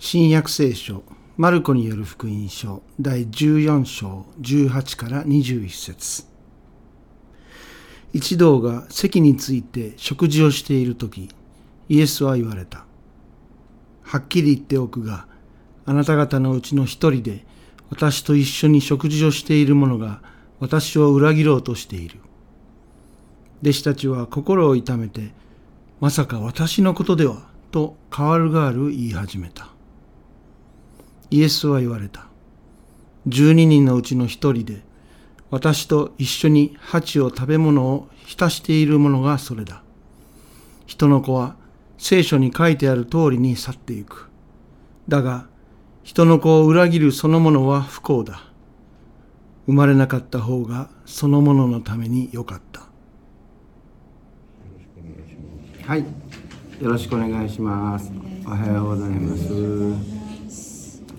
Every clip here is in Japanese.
新約聖書マルコによる福音書第14章18から21節。一同が席について食事をしている時イエスは言われた。はっきり言っておくがあなた方のうちの一人で私と一緒に食事をしている者が私を裏切ろうとしている。弟子たちは心を痛めてまさか私のことではと代わる代わる言い始めた。イエスは言われた。十二人のうちの一人で、私と一緒に鉢を食べ物を浸している者がそれだ。人の子は聖書に書いてある通りに去っていく。だが、人の子を裏切るそのものは不幸だ。生まれなかった方がそのもののためによかった。はい。よろしくお願いします。おはようございます。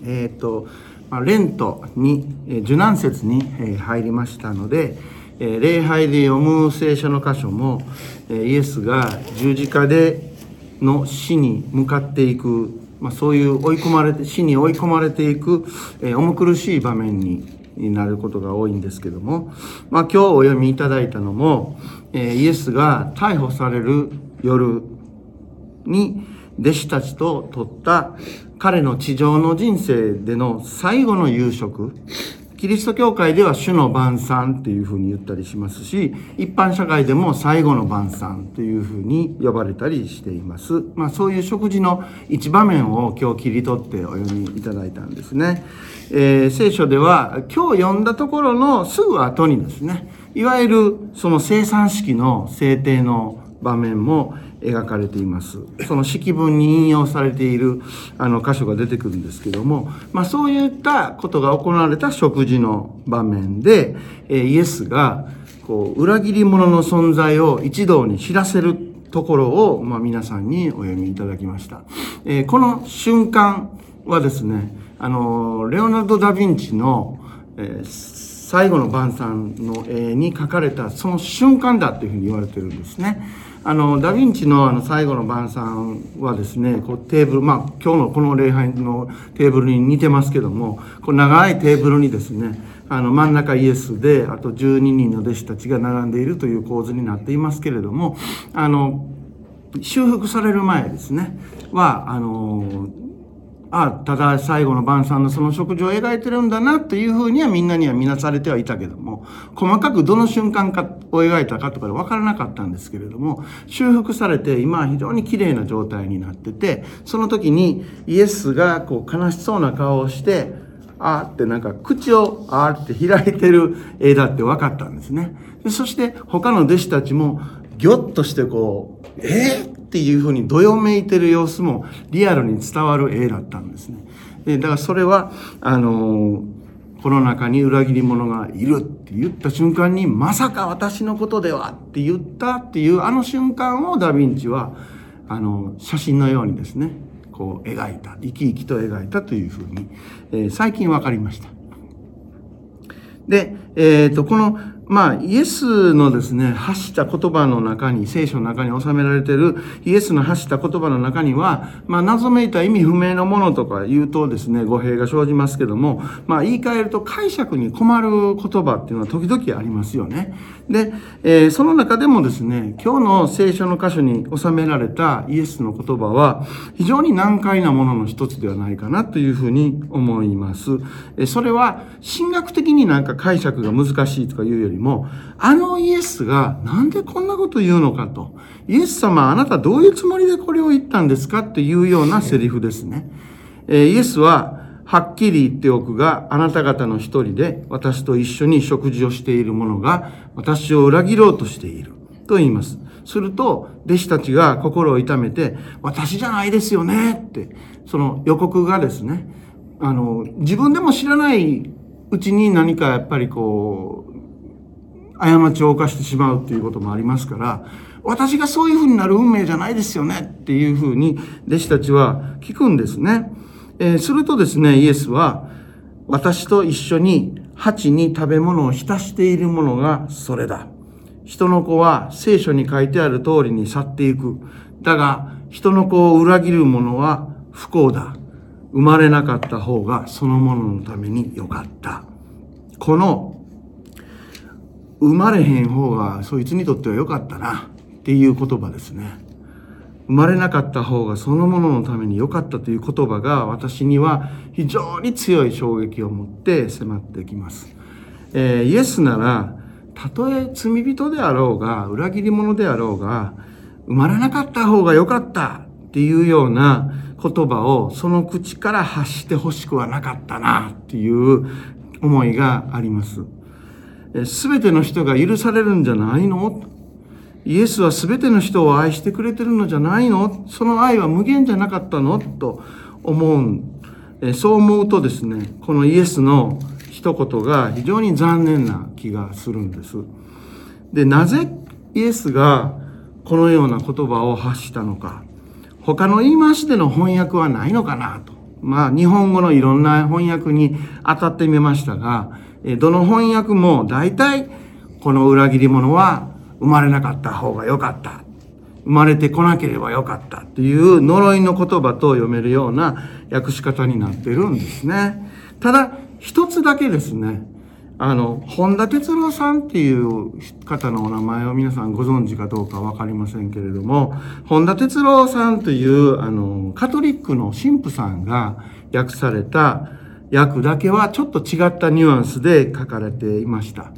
えっ、ー、と、まあ、レントに、えー、受難節に、えー、入りましたので、えー、礼拝で読む聖書の箇所も、えー、イエスが十字架での死に向かっていく、まあ、そういう追い込まれて死に追い込まれていく、えー、重苦しい場面になることが多いんですけども、まあ、今日お読みいただいたのも、えー、イエスが逮捕される夜に弟子たちと取った彼の地上の人生での最後の夕食、キリスト教会では主の晩餐っていうふうに言ったりしますし、一般社会でも最後の晩餐というふうに呼ばれたりしています。まあそういう食事の一場面を今日切り取ってお読みいただいたんですね。えー、聖書では今日読んだところのすぐ後にですね、いわゆるその生産式の制定の場面も描かれています。その式文に引用されているあの箇所が出てくるんですけども、まあそういったことが行われた食事の場面で、イエスがこう裏切り者の存在を一同に知らせるところを、まあ、皆さんにお読みいただきました。えー、この瞬間はですね、あの、レオナルド・ダ・ヴィンチの、えー最後の晩餐の絵に描かれたその瞬間だというふうに言われてるんですね。あのダ・ヴィンチのあの最後の晩餐はですねこうテーブルまあ今日のこの礼拝のテーブルに似てますけどもこう長いテーブルにですねあの真ん中イエスであと12人の弟子たちが並んでいるという構図になっていますけれどもあの修復される前ですねはあのあ、ただ最後の晩餐のその食事を描いてるんだなっていうふうにはみんなには見なされてはいたけども、細かくどの瞬間かを描いたかとかで分からなかったんですけれども、修復されて今は非常に綺麗な状態になってて、その時にイエスがこう悲しそうな顔をして、あーってなんか口をあーって開いてる絵だって分かったんですね。そして他の弟子たちもぎょっとしてこう、えー、っていうふうにどよめいてる様子もリアルに伝わる絵だったんですね。でだからそれは、あのこの中に裏切り者がいるって言った瞬間に、まさか私のことではって言ったっていうあの瞬間をダヴィンチは、あの、写真のようにですね、こう描いた、生き生きと描いたというふうに、えー、最近分かりました。で、えっ、ー、と、このまあ、イエスのですね、発した言葉の中に、聖書の中に収められているイエスの発した言葉の中には、まあ、謎めいた意味不明のものとか言うとですね、語弊が生じますけども、まあ、言い換えると解釈に困る言葉っていうのは時々ありますよね。で、えー、その中でもですね、今日の聖書の箇所に収められたイエスの言葉は、非常に難解なものの一つではないかなというふうに思います。えそれは、神学的になんか解釈が難しいとかいうよりも、あのイエスがなんでこんなこと言うのかと。イエス様あなたどういうつもりでこれを言ったんですか？っていうようなセリフですね。えイエスは、はっきり言っておくが、あなた方の一人で私と一緒に食事をしている者が私を裏切ろうとしている。と言います。すると、弟子たちが心を痛めて、私じゃないですよねって、その予告がですね、あの、自分でも知らないうちに何かやっぱりこう、過ちを犯してしまうっていうこともありますから、私がそういうふうになる運命じゃないですよねっていうふうに弟子たちは聞くんですね。えー、するとですね、イエスは、私と一緒に鉢に食べ物を浸しているものがそれだ。人の子は聖書に書いてある通りに去っていく。だが、人の子を裏切る者は不幸だ。生まれなかった方がそのもののためによかった。この生まれへん方がそいつにとってはよかったなっていう言葉ですね。生まれなかった方がそのもののために良かったという言葉が私には非常に強い衝撃を持って迫ってきます。えーイエスならたとえ罪人であろうが裏切り者であろうが生まれなかった方が良かったっていうような言葉をその口から発してほしくはなかったなっていう思いがあります。すべての人が許されるんじゃないの？イエスはすべての人を愛してくれてるのじゃないの？その愛は無限じゃなかったの？と思う。そう思うとですね、このイエスの一言が非常に残念な気がするんです。で、なぜイエスがこのような言葉を発したのか。他の言い回しでの翻訳はないのかなと。まあ、日本語のいろんな翻訳に当たってみましたが、どの翻訳も大体この裏切り者は生まれなかった方が良かった。生まれてこなければよかったっていう呪いの言葉と読めるような訳し方になってるんですね。ただ、一つだけですね。あの、本田哲郎さんっていう方のお名前を皆さんご存知かどうかわかりませんけれども、本田哲郎さんという、あの、カトリックの神父さんが訳された訳だけはちょっと違ったニュアンスで書かれていました。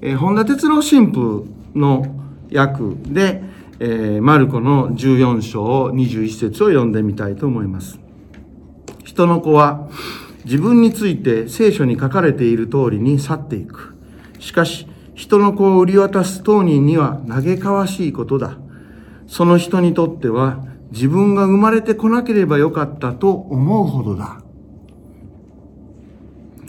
えー本田哲郎神父の訳で、えーマルコの14章21節を読んでみたいと思います。人の子は自分について聖書に書かれている通りに去っていく。しかし、人の子を売り渡す当人には嘆かわしいことだ。その人にとっては自分が生まれてこなければよかったと思うほどだ。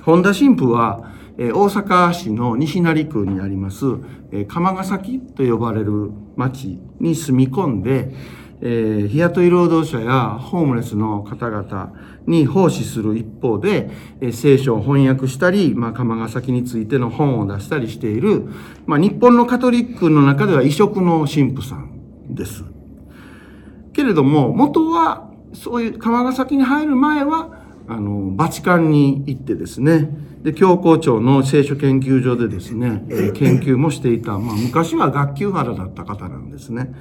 本田神父は、え大阪市の西成区にあります、え釜ヶ崎と呼ばれる町に住み込んで、え日雇い労働者やホームレスの方々に奉仕する一方で、え聖書を翻訳したり、まあ、釜ヶ崎についての本を出したりしている、まあ、日本のカトリックの中では異色の神父さんです。けれども、元は、そういう釜ヶ崎に入る前は、あの、バチカンに行ってですね、で、教皇庁の聖書研究所でですね、えー研究もしていた、まあ、昔は学級原だった方なんですね。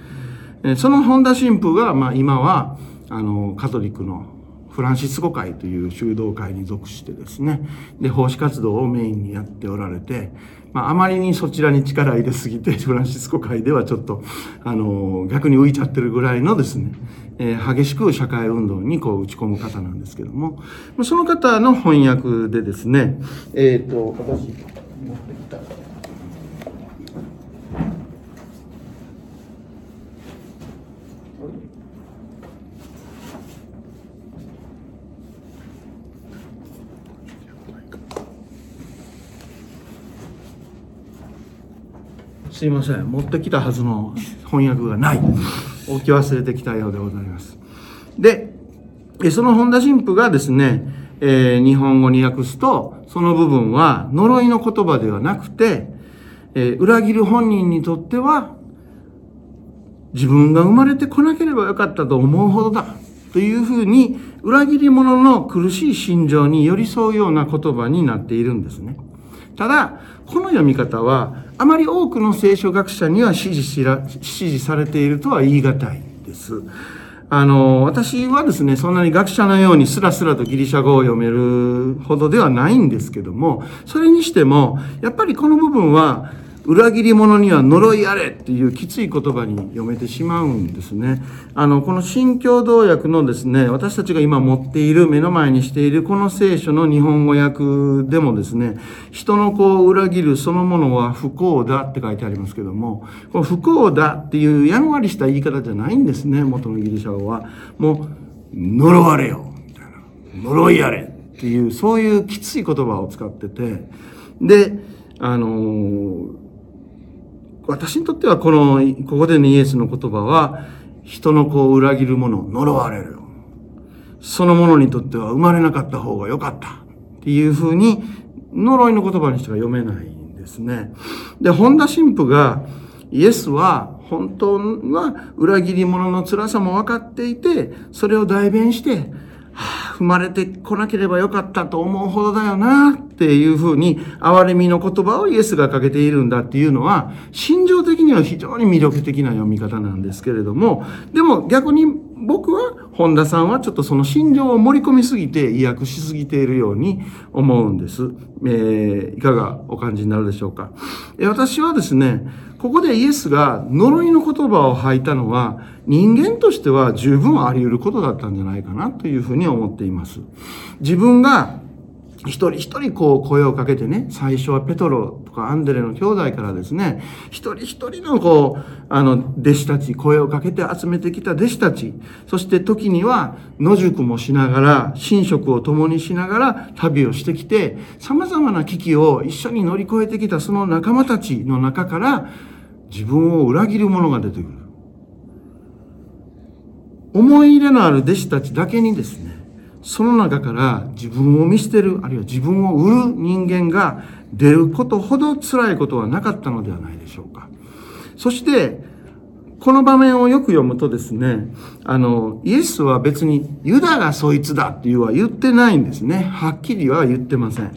えーその本田神父が、まあ、今は、あの、カトリックのフランシスコ会という修道会に属してですね、で、奉仕活動をメインにやっておられて、まあ、あまりにそちらに力入れすぎて、フランシスコ会ではちょっと、あの、逆に浮いちゃってるぐらいのですね、えー激しく社会運動にこう打ち込む方なんですけども、その方の翻訳でですね、えっ、と、私、持ってきた。すいません持ってきたはずの翻訳がない置き忘れてきたようでございますでその本田神父がですね、えー日本語に訳すとその部分は呪いの言葉ではなくて、えー裏切る本人にとっては自分が生まれてこなければよかったと思うほどだというふうに裏切り者の苦しい心情に寄り添うような言葉になっているんですね。ただ、この読み方はあまり多くの聖書学者には支持しら支持されているとは言い難いです。あの、私はですね、そんなに学者のようにスラスラとギリシャ語を読めるほどではないんですけども、それにしても、やっぱりこの部分は、裏切り者には呪いあれっていうきつい言葉に読めてしまうんですね。あの、この新共同訳のですね、私たちが今持っている、目の前にしているこの聖書の日本語訳でもですね、人の子を裏切るそのものは不幸だって書いてありますけども、この不幸だっていうやんわりした言い方じゃないんですね、元のギリシャ語は。もう、呪われよみたいな。呪いあれっていう、そういうきつい言葉を使ってて、で、あのー私にとってはこの、ここでのイエスの言葉は、人の子を裏切る者を、呪われる。その者にとっては生まれなかった方が良かった。っていうふうに、呪いの言葉にしか読めないんですね。で、本田神父が、イエスは本当は裏切り者の辛さも分かっていて、それを代弁して、はあ、踏まれてこなければよかったと思うほどだよなっていうふうに憐れみの言葉をイエスがかけているんだっていうのは心情的には非常に魅力的な読み方なんですけれどもでも逆に僕は本田さんはちょっとその心情を盛り込みすぎて意訳しすぎているように思うんです。えー、いかがお感じになるでしょうか。え私はですね、ここでイエスが呪いの言葉を吐いたのは人間としては十分あり得ることだったんじゃないかなというふうに思っています。自分が一人一人こう声をかけてね、最初はペトロとかアンデレの兄弟からですね、一人一人のこう、あの、弟子たち、声をかけて集めてきた弟子たち、そして時には野宿もしながら、寝食を共にしながら旅をしてきて、様々な危機を一緒に乗り越えてきたその仲間たちの中から、自分を裏切る者が出てくる。思い入れのある弟子たちだけにですね、その中から自分を見捨てる、あるいは自分を売る人間が出ることほど辛いことはなかったのではないでしょうか。そして、この場面をよく読むとですね、あの、イエスは別にユダがそいつだっていうは言ってないんですね。はっきりは言ってません。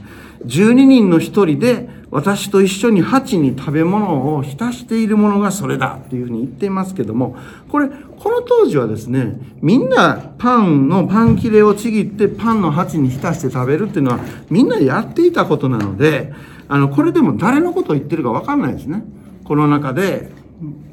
12人の1人で私と一緒に鉢に食べ物を浸しているものがそれだっていうふうに言っていますけども、これ、この当時はですね、みんなパンのパン切れをちぎってパンの鉢に浸して食べるっていうのはみんなやっていたことなので、あの、これでも誰のことを言ってるかわかんないですね。この中で、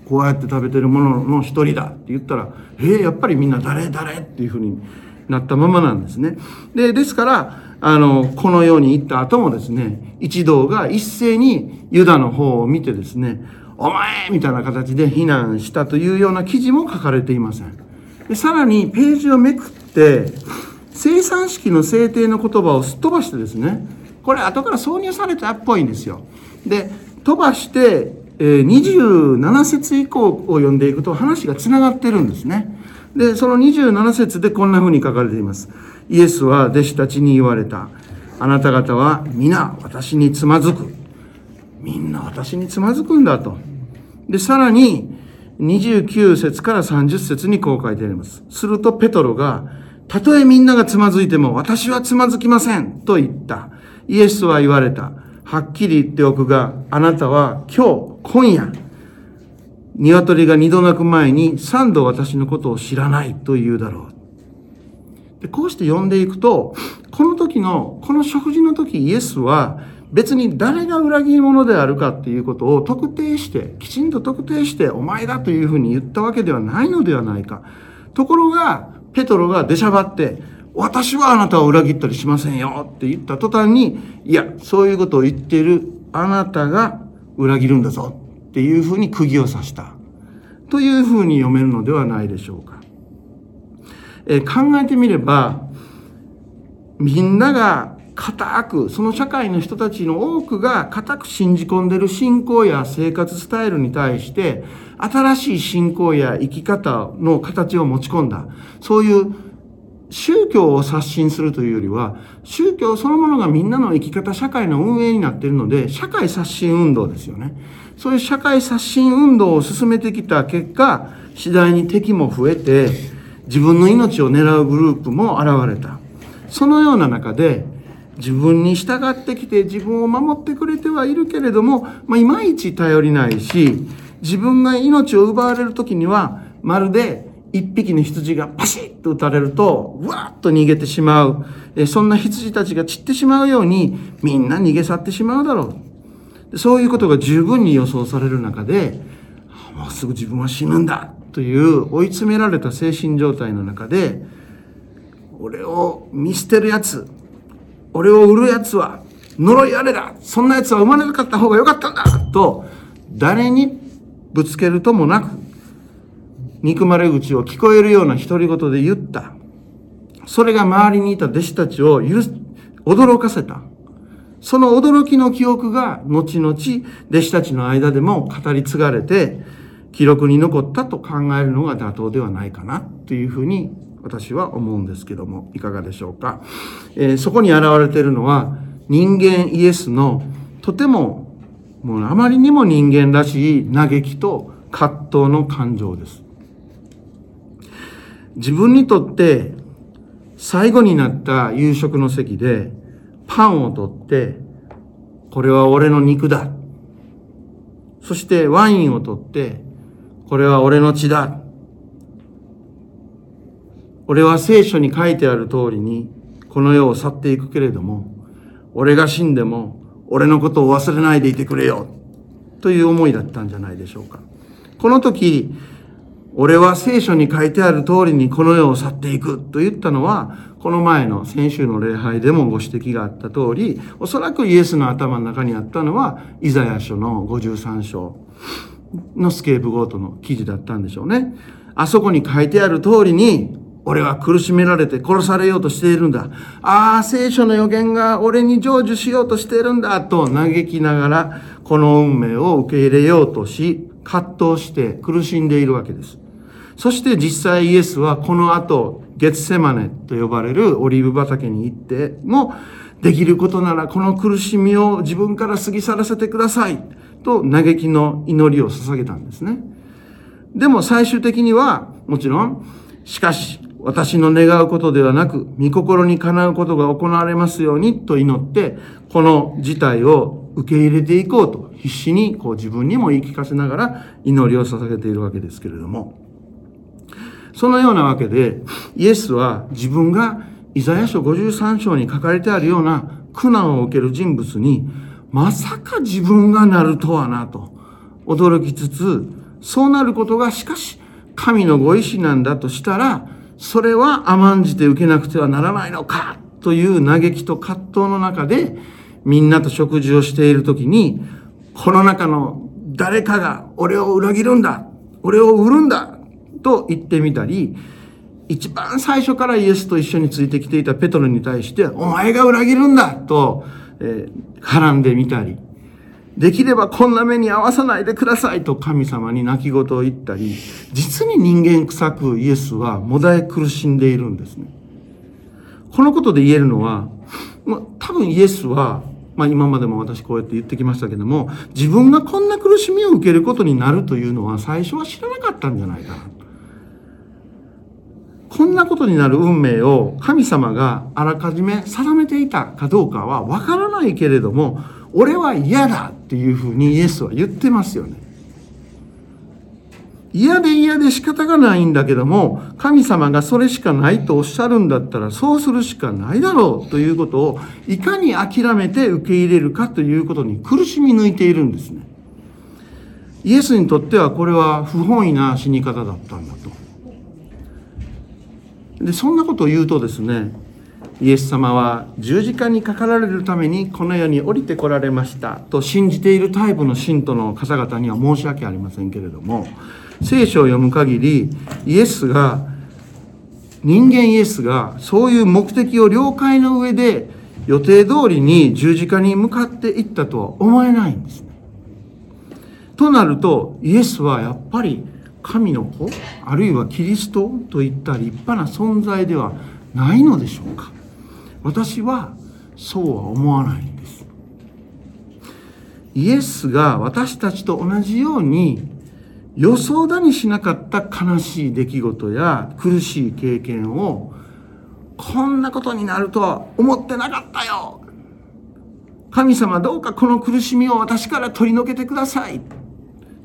こうやって食べてるものの一人だって言ったら、えー、やっぱりみんな誰誰っていうふうになったままなんですね。で、ですから、あの、このように言った後もですね、一同が一斉にユダの方を見てですね、お前みたいな形で非難したというような記事も書かれていません。でさらにページをめくって、生産式の制定の言葉をすっ飛ばしてですね、これ後から挿入されたっぽいんですよ。で、飛ばして、え、27節以降を読んでいくと話がつながってるんですね。で、その27節でこんな風に書かれています。イエスは弟子たちに言われた。あなた方は皆私につまずく。みんな私につまずくんだと。で、さらに、29節から30節にこう書いてあります。するとペトロが、たとえみんながつまずいても私はつまずきませんと言った。イエスは言われた。はっきり言っておくが、あなたは今日、今夜、鶏が二度鳴く前に三度私のことを知らないと言うだろう。でこうして読んでいくと、この時の、この食事の時イエスは別に誰が裏切り者であるかっていうことを特定して、きちんと特定してお前だというふうに言ったわけではないのではないか。ところが、ペトロが出しゃばって、私はあなたを裏切ったりしませんよって言った途端に、いや、そういうことを言っているあなたが裏切るんだぞっていうふうに釘を刺した。というふうに読めるのではないでしょうか。え考えてみれば、みんなが固く、その社会の人たちの多くが固く信じ込んでいる信仰や生活スタイルに対して、新しい信仰や生き方の形を持ち込んだ。そういう宗教を刷新するというよりは、宗教そのものがみんなの生き方、社会の運営になっているので、社会刷新運動ですよね。そういう社会刷新運動を進めてきた結果、次第に敵も増えて、自分の命を狙うグループも現れた。そのような中で、自分に従ってきて自分を守ってくれてはいるけれども、まあ、いまいち頼りないし、自分が命を奪われる時には、まるで一匹の羊がパシッと撃たれると、わーっと逃げてしまう。えそんな羊たちが散ってしまうように、みんな逃げ去ってしまうだろう。そういうことが十分に予想される中で、もうすぐ自分は死ぬんだという追い詰められた精神状態の中で、俺を見捨てるやつ、俺を売る奴は呪いあれだそんな奴は生まれなかった方がよかったんだと、誰にぶつけるともなく、憎まれ口を聞こえるような独り言で言った。それが周りにいた弟子たちを、驚かせた。その驚きの記憶が後々弟子たちの間でも語り継がれて記録に残ったと考えるのが妥当ではないかなというふうに私は思うんですけども、いかがでしょうか。えー、そこに現れているのは、人間イエスのとても、もうあまりにも人間らしい嘆きと葛藤の感情です。自分にとって最後になった夕食の席でパンを取って、これは俺の肉だ。そしてワインを取って、これは俺の血だ。俺は聖書に書いてある通りに、この世を去っていくけれども、俺が死んでも、俺のことを忘れないでいてくれよ。という思いだったんじゃないでしょうか。この時、俺は聖書に書いてある通りにこの世を去っていくと言ったのは、この前の先週の礼拝でもご指摘があった通り、おそらくイエスの頭の中にあったのは、イザヤ書の53章のスケープゴートの記事だったんでしょうね。あそこに書いてある通りに、俺は苦しめられて殺されようとしているんだ。ああ、聖書の予言が俺に成就しようとしているんだと嘆きながら、この運命を受け入れようとし、葛藤して苦しんでいるわけです。そして実際イエスはこの後、ゲツセマネと呼ばれるオリーブ畑に行っても、できることならこの苦しみを自分から過ぎ去らせてくださいと嘆きの祈りを捧げたんですね。でも最終的には、もちろん、しかし私の願うことではなく、御心にかなうことが行われますようにと祈って、この事態を受け入れていこうと必死にこう自分にも言い聞かせながら祈りを捧げているわけですけれども、そのようなわけで、イエスは自分がイザヤ書53章に書かれてあるような苦難を受ける人物に、まさか自分がなるとはなと驚きつつ、そうなることがしかし神のご意志なんだとしたら、それは甘んじて受けなくてはならないのかという嘆きと葛藤の中で、みんなと食事をしているときに、この中の誰かが俺を裏切るんだ俺を売るんだと言ってみたり、一番最初からイエスと一緒についてきていたペトロに対して、お前が裏切るんだと、えー、絡んでみたり、できればこんな目に遭わさないでくださいと神様に泣き言を言ったり、実に人間臭くイエスはもだえ苦しんでいるんですね。このことで言えるのは、まあ、多分イエスは、まあ今までも私こうやって言ってきましたけども、自分がこんな苦しみを受けることになるというのは最初は知らなかったんじゃないかな。こんなことになる運命を神様があらかじめ定めていたかどうかはわからないけれども、俺は嫌だっていうふうにイエスは言ってますよね。嫌で嫌で仕方がないんだけども、神様がそれしかないとおっしゃるんだったら、そうするしかないだろうということを、いかに諦めて受け入れるかということに苦しみ抜いているんですね。イエスにとってはこれは不本意な死に方だったんだと。でそんなことを言うとですねイエス様は十字架にかかられるためにこの世に降りてこられましたと信じているタイプの信徒の方々には申し訳ありませんけれども聖書を読む限りイエスが人間イエスがそういう目的を了解の上で予定通りに十字架に向かっていったとは思えないんですね。となるとイエスはやっぱり神の子あるいはキリストといった立派な存在ではないのでしょうか。私はそうは思わないんです。イエスが私たちと同じように予想だにしなかった悲しい出来事や苦しい経験をこんなことになるとは思ってなかったよ。神様どうかこの苦しみを私から取り除けてください。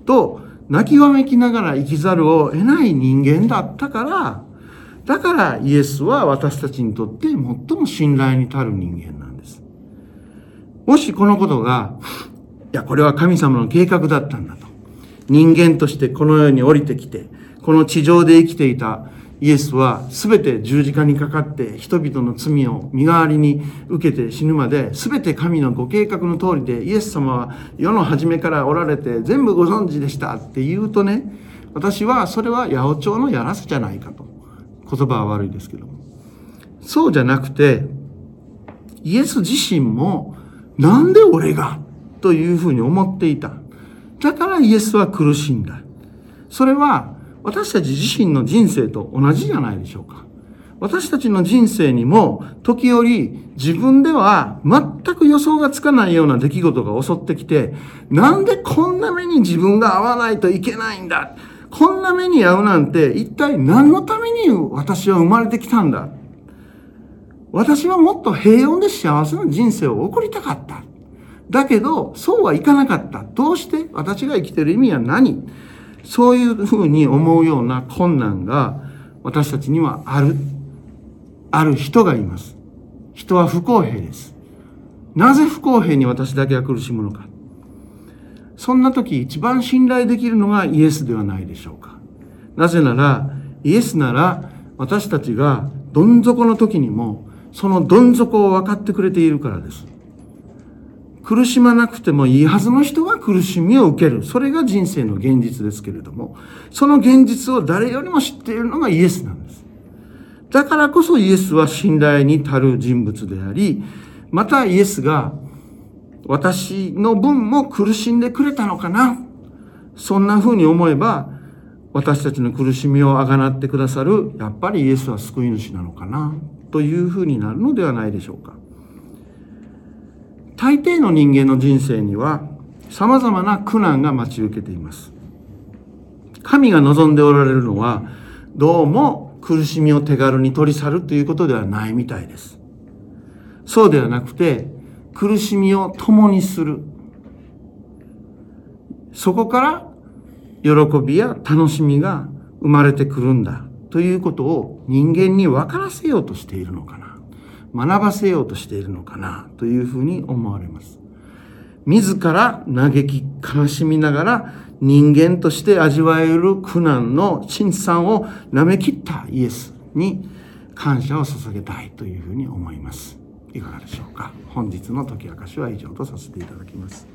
と泣きわめきながら生きざるを得ない人間だったから、だからイエスは私たちにとって最も信頼に足る人間なんです。もしこのことが、いや、これは神様の計画だったんだと。人間としてこの世に降りてきて、この地上で生きていたイエスは全て十字架にかかって人々の罪を身代わりに受けて死ぬまで全て神のご計画の通りでイエス様は世の初めからおられて全部ご存知でしたって言うとね私はそれは八百長のやらせじゃないかと。言葉は悪いですけども。そうじゃなくてイエス自身もなんで俺がというふうに思っていた。だからイエスは苦しんだ。それは私たち自身の人生と同じじゃないでしょうか。私たちの人生にも時折自分では全く予想がつかないような出来事が襲ってきて、なんでこんな目に自分が合わないといけないんだ？こんな目に遭うなんて一体何のために私は生まれてきたんだ？私はもっと平穏で幸せな人生を送りたかった。だけど、そうはいかなかった。どうして私が生きてる意味は何？そういうふうに思うような困難が私たちにはある、ある人がいます。人は不公平です。なぜ不公平に私だけが苦しむのか。そんな時一番信頼できるのがイエスではないでしょうか。なぜなら、イエスなら私たちがどん底の時にもそのどん底を分かってくれているからです。苦しまなくてもいいはずの人が苦しみを受ける。それが人生の現実ですけれども、その現実を誰よりも知っているのがイエスなんです。だからこそイエスは信頼に足る人物であり、またイエスが私の分も苦しんでくれたのかな。そんな風に思えば、私たちの苦しみをあがなってくださる、やっぱりイエスは救い主なのかな、という風になるのではないでしょうか。大抵の人間の人生には様々な苦難が待ち受けています。神が望んでおられるのは、どうも苦しみを手軽に取り去るということではないみたいです。そうではなくて、苦しみを共にする。そこから喜びや楽しみが生まれてくるんだということを人間に分からせようとしているのかな。学ばせようとしているのかなというふうに思われます。自ら嘆き悲しみながら人間として味わえる苦難の陳惨を舐め切ったイエスに感謝を捧げたいというふうに思います。いかがでしょうか本日の解き明かしは以上とさせていただきます。